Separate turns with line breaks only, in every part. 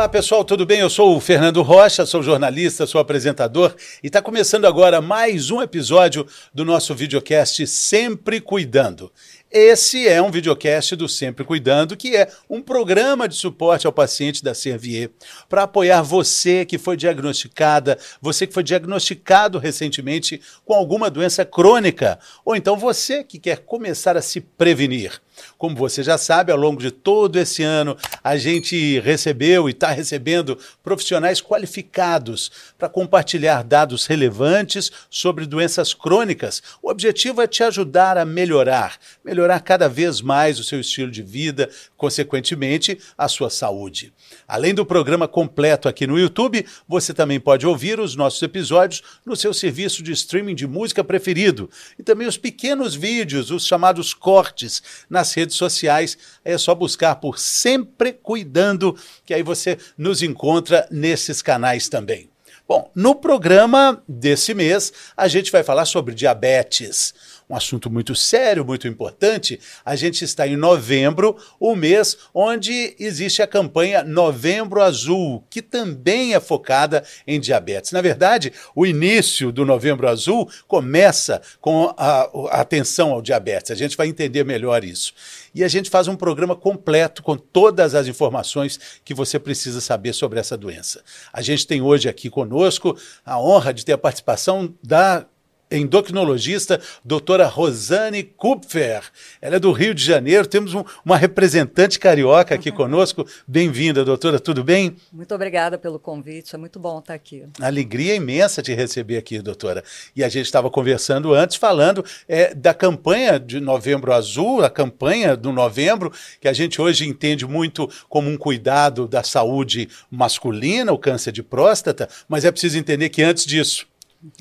Olá pessoal, tudo bem? Eu sou o Fernando Rocha, sou jornalista, sou apresentador e está começando agora mais um episódio do nosso videocast Sempre Cuidando. Esse é um videocast do Sempre Cuidando, que é um programa de suporte ao paciente da Servier, para apoiar você que foi diagnosticada, você que foi diagnosticado recentemente com alguma doença crônica, ou então você que quer começar a se prevenir. Como você já sabe, ao longo de todo esse ano, a gente recebeu e está recebendo profissionais qualificados para compartilhar dados relevantes sobre doenças crônicas. O objetivo é te ajudar a melhorar, melhorar cada vez mais o seu estilo de vida, consequentemente, a sua saúde. Além do programa completo aqui no YouTube, você também pode ouvir os nossos episódios no seu serviço de streaming de música preferido e também os pequenos vídeos, os chamados cortes, nas nas redes sociais. É só buscar por Sempre Cuidando, que aí você nos encontra nesses canais também. Bom, no programa desse mês, a gente vai falar sobre diabetes um assunto muito sério, muito importante. A gente está em novembro, o mês onde existe a campanha Novembro Azul, que também é focada em diabetes. Na verdade, o início do Novembro Azul começa com a, a atenção ao diabetes. A gente vai entender melhor isso e a gente faz um programa completo com todas as informações que você precisa saber sobre essa doença. A gente tem hoje aqui conosco a honra de ter a participação da endocrinologista, doutora Rosane Kupfer. Ela é do Rio de Janeiro, temos um, uma representante carioca aqui conosco. Bem-vinda, doutora, tudo bem?
Muito obrigada pelo convite, é muito bom estar aqui.
Alegria imensa te receber aqui, doutora. E a gente estava conversando antes, falando é, da campanha de Novembro Azul, a campanha do novembro, que a gente hoje entende muito como um cuidado da saúde masculina, o câncer de próstata, mas é preciso entender que antes disso,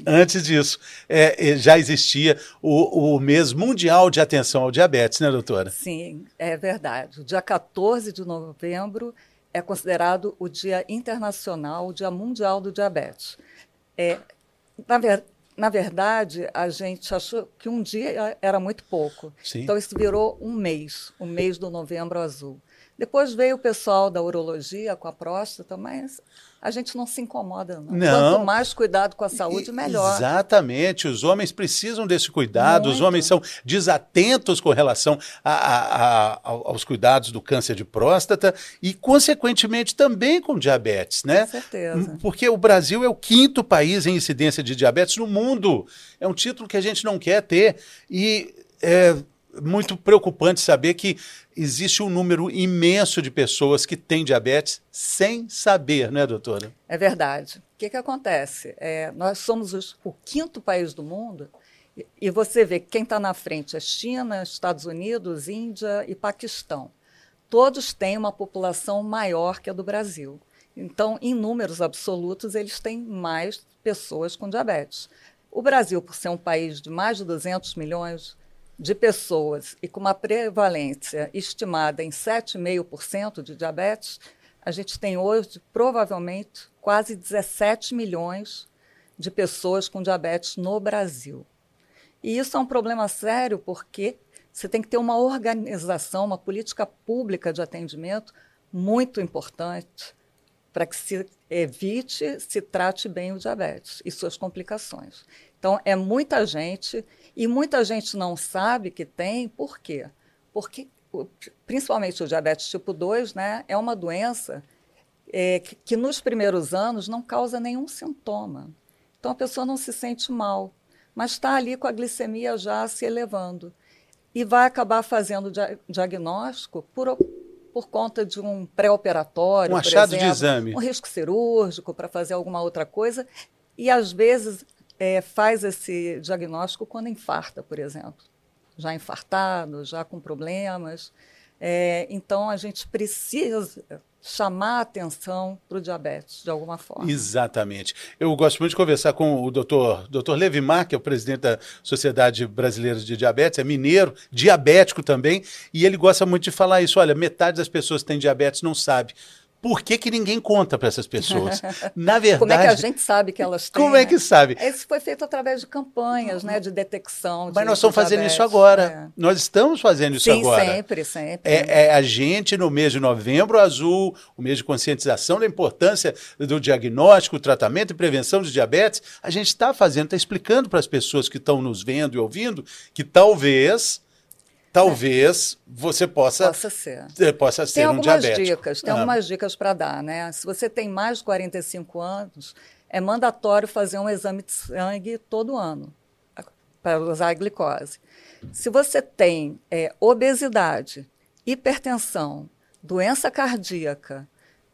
Antes disso, é, é, já existia o, o mês mundial de atenção ao diabetes, né, doutora?
Sim, é verdade. O dia 14 de novembro é considerado o Dia Internacional, o Dia Mundial do Diabetes. É, na, ver, na verdade, a gente achou que um dia era muito pouco. Sim. Então, isso virou um mês, o mês do Novembro Azul. Depois veio o pessoal da urologia com a próstata, mas a gente não se incomoda, não. não. Quanto mais cuidado com a saúde, melhor.
Exatamente. Os homens precisam desse cuidado, Muito. os homens são desatentos com relação a, a, a, aos cuidados do câncer de próstata e, consequentemente, também com diabetes, né?
Com certeza.
Porque o Brasil é o quinto país em incidência de diabetes no mundo. É um título que a gente não quer ter. E. É, muito preocupante saber que existe um número imenso de pessoas que têm diabetes sem saber, não é, doutora?
É verdade. O que, que acontece? É, nós somos os, o quinto país do mundo e, e você vê que quem está na frente é China, Estados Unidos, Índia e Paquistão. Todos têm uma população maior que a do Brasil. Então, em números absolutos, eles têm mais pessoas com diabetes. O Brasil, por ser um país de mais de 200 milhões de pessoas e com uma prevalência estimada em 7,5% de diabetes, a gente tem hoje provavelmente quase 17 milhões de pessoas com diabetes no Brasil. E isso é um problema sério porque você tem que ter uma organização, uma política pública de atendimento muito importante para que se evite, se trate bem o diabetes e suas complicações. Então, é muita gente e muita gente não sabe que tem, por quê? Porque, principalmente o diabetes tipo 2, né, é uma doença é, que, que nos primeiros anos não causa nenhum sintoma. Então a pessoa não se sente mal, mas está ali com a glicemia já se elevando. E vai acabar fazendo dia diagnóstico por, por conta de um pré-operatório,
um achado exemplo, de exame,
um risco cirúrgico para fazer alguma outra coisa. E às vezes é, faz esse diagnóstico quando infarta, por exemplo. Já infartado, já com problemas. É, então, a gente precisa chamar atenção para o diabetes, de alguma forma.
Exatamente. Eu gosto muito de conversar com o doutor, doutor Levimar, que é o presidente da Sociedade Brasileira de Diabetes, é mineiro, diabético também, e ele gosta muito de falar isso. Olha, metade das pessoas que têm diabetes não sabe Por que, que ninguém conta para essas pessoas? Na verdade.
Como é que a gente sabe que elas têm?
Como é que
né?
sabe?
Isso foi feito através de campanhas, né, de detecção.
Mas
de,
nós estamos fazendo isso agora.
É.
Nós estamos fazendo isso
Sim,
agora.
sempre, sempre.
É, é a gente, no mês de novembro azul, o mês de conscientização da importância do diagnóstico, tratamento e prevenção de diabetes, a gente está fazendo, está explicando para as pessoas que estão nos vendo e ouvindo que talvez, talvez você possa,
Possa ser.
eh, possa ser
Tem
um
algumas
diabético.
dicas, tem
Ah.
algumas dicas para dar, né? Se você tem mais de 45 anos, é mandatório fazer um exame de sangue todo ano para usar a glicose. Se você tem é, obesidade, hipertensão, doença cardíaca,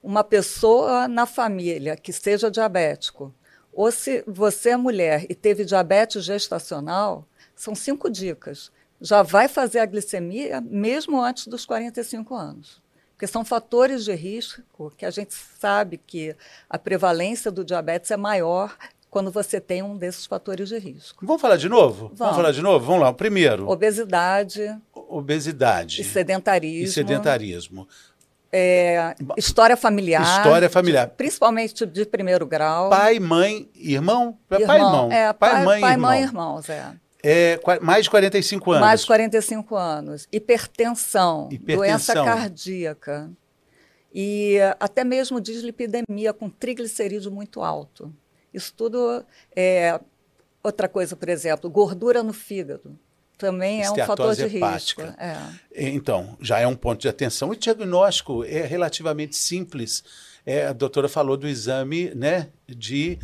uma pessoa na família que seja diabético, ou se você é mulher e teve diabetes gestacional, são cinco dicas. Já vai fazer a glicemia mesmo antes dos 45 anos. Porque são fatores de risco que a gente sabe que a prevalência do diabetes é maior quando você tem um desses fatores de risco.
Vamos falar de novo?
Vamos.
falar de novo? Vamos lá. Primeiro,
Obesidade
obesidade
e sedentarismo.
e sedentarismo.
é, história familiar.
História familiar.
de- principalmente de primeiro grau.
Pai, mãe, irmão? Pai, irmão.
É,
pai,
pai,
mãe,
pai,
irmão.
mãe e irmãos, é.
É, mais de 45 anos.
Mais de 45 anos. Hipertensão,
Hipertensão.
doença cardíaca. E até mesmo dislipidemia com triglicerídeo muito alto. Isso tudo é. Outra coisa, por exemplo, gordura no fígado. Também é um fator de
Esteatose
risco.
hepática.
É.
Então, já é um ponto de atenção. O diagnóstico é relativamente simples. É, a doutora falou do exame né, de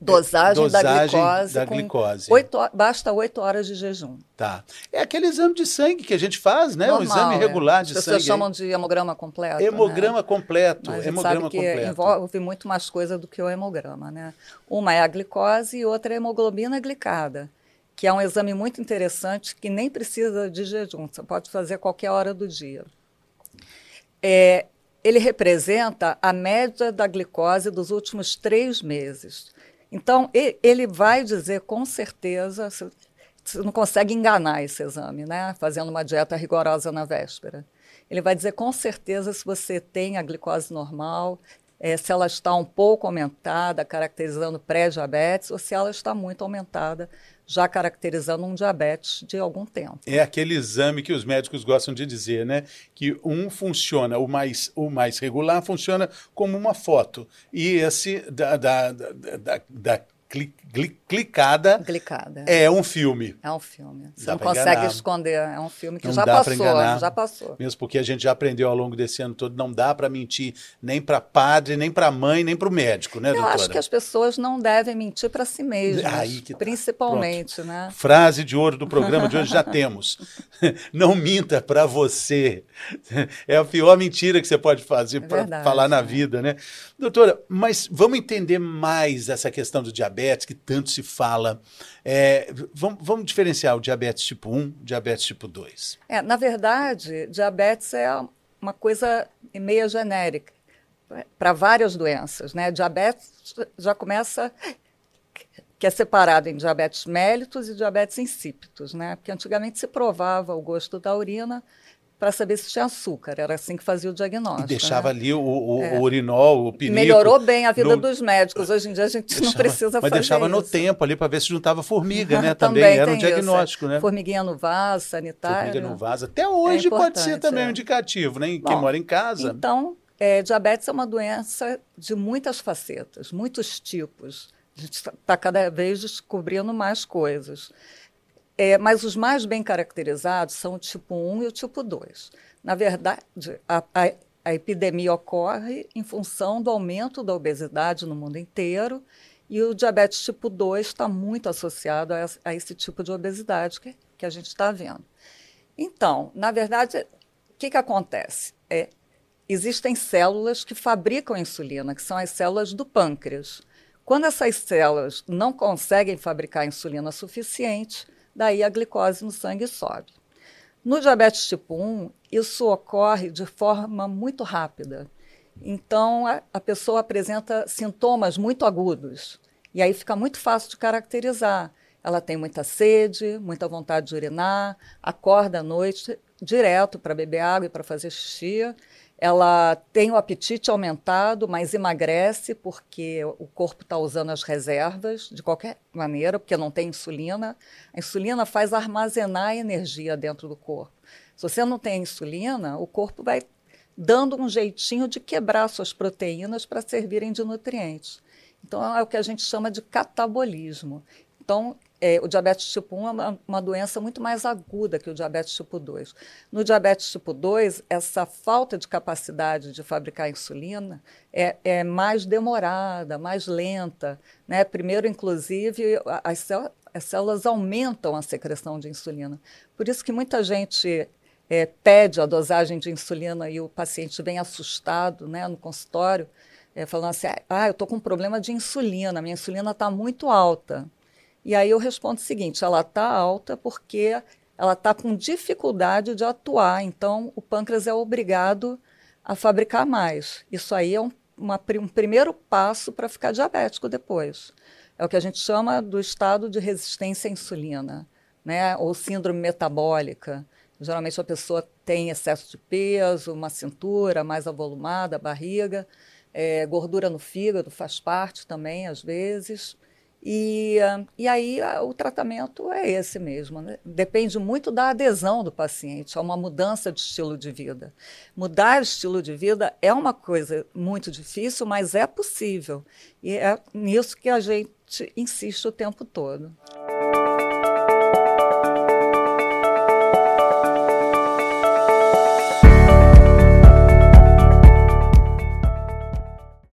Dosagem, da
dosagem
glicose.
da glicose.
oito ho- basta oito horas de jejum.
Tá. É aquele exame de sangue que a gente faz, né? o
Normal,
exame
é.
regular
As
de
pessoas
sangue.
chamam de hemograma completo. né?
Hemograma completo.
Mas
hemograma
sabe que
completo.
envolve muito mais coisa do que o hemograma, né? Uma é a glicose e outra é a hemoglobina glicada, que é um exame muito interessante que nem precisa de jejum, você pode fazer a qualquer hora do dia. É, ele representa a média da glicose dos últimos três meses. Então, ele vai dizer com certeza, você não consegue enganar esse exame, né? Fazendo uma dieta rigorosa na véspera. Ele vai dizer com certeza se você tem a glicose normal, eh, se ela está um pouco aumentada, caracterizando pré-diabetes, ou se ela está muito aumentada, já caracterizando um diabetes de algum tempo.
É aquele exame que os médicos gostam de dizer, né? Que um funciona, o mais, o mais regular funciona como uma foto. E esse da, da, da, da- clicada
Glicada.
é um filme.
É um filme. Você não consegue
enganar.
esconder. É um filme que
Não
já passou, já passou.
Mesmo porque a gente já aprendeu ao longo desse ano todo, não dá para mentir nem para padre, nem para mãe, nem para o médico, né,
Eu
doutora?
acho que as pessoas não devem mentir para si mesmas,
Aí que tá.
principalmente, né?
Frase de ouro do programa de hoje já temos. Não minta para você. É a pior mentira que você pode fazer para
verdade,
falar na
é.
vida, né? Doutora, mas vamos entender mais essa questão do diabetes que tanto se fala. É, vamos, vamos diferenciar o diabetes tipo 1 diabetes tipo 2.
É, na verdade, diabetes é uma coisa meia genérica para várias doenças, né? Diabetes já começa que é separado em diabetes mellitus e diabetes insípidos, né? Porque antigamente se provava o gosto da urina para saber se tinha açúcar, era assim que fazia o diagnóstico.
E deixava
né?
ali o, o, o urinol, o pinico.
melhorou bem a vida
no-
dos médicos. Hoje em dia a gente não
deixava-
precisa
Mas
fazer
deixava no
isso.
tempo ali para ver se juntava formiga, né? Também, era um
isso, é.
diagnóstico, né?
Formiguinha no vaso, sanitário.
Formiga não vaza. Até hoje pode ser também
é.
um indicativo, né? Quem
Bom,
mora em casa.
Então, é, diabetes é uma doença de muitas facetas, muitos tipos. A gente está cada vez descobrindo mais coisas. É, mas os mais bem caracterizados são o tipo 1 e o tipo 2. Na verdade, a, a- a epidemia ocorre em função do aumento da obesidade no mundo inteiro e o diabetes tipo 2 está muito associado a, esse- a esse tipo de obesidade que, que a gente está vendo. Então, na verdade, o que, que acontece? É, existem células que fabricam insulina, que são as células do pâncreas. Quando essas células não conseguem fabricar insulina suficiente, daí a glicose no sangue sobe. No diabetes tipo 1, isso ocorre de forma muito rápida. Então, a, a pessoa apresenta sintomas muito agudos. E aí fica muito fácil de caracterizar. Ela tem muita sede, muita vontade de urinar, acorda à noite direto para beber água e para fazer xixi. ela tem o apetite aumentado, mas emagrece porque o corpo está usando as reservas de qualquer maneira, porque não tem insulina. A insulina faz armazenar energia dentro do corpo. Se você não tem insulina, o corpo vai dando um jeitinho de quebrar suas proteínas para servirem de nutrientes. Então, é o que a gente chama de catabolismo. Então, é, o diabetes tipo 1 é uma, uma, doença muito mais aguda que o diabetes tipo 2. No diabetes tipo 2, essa falta de capacidade de fabricar insulina é, é mais demorada, mais lenta. Né? Primeiro, inclusive, as, as células aumentam a secreção de insulina. Por isso que muita gente é, pede a dosagem de insulina e o paciente vem assustado né, no consultório, é, falando assim: ah, eu estou com um problema de insulina, minha insulina está muito alta. E aí eu respondo o seguinte: ela está alta porque ela está com dificuldade de atuar, então o pâncreas é obrigado a fabricar mais. Isso aí é um, uma, um primeiro passo para ficar diabético depois. É o que a gente chama do estado de resistência à insulina, né? ou síndrome metabólica. Geralmente a pessoa tem excesso de peso, uma cintura mais avolumada, barriga, é, gordura no fígado faz parte também, às vezes. E, e aí o tratamento é esse mesmo. Né? Depende muito da adesão do paciente a uma mudança de estilo de vida. Mudar o estilo de vida é uma coisa muito difícil, mas é possível. E é nisso que a gente insiste o tempo todo.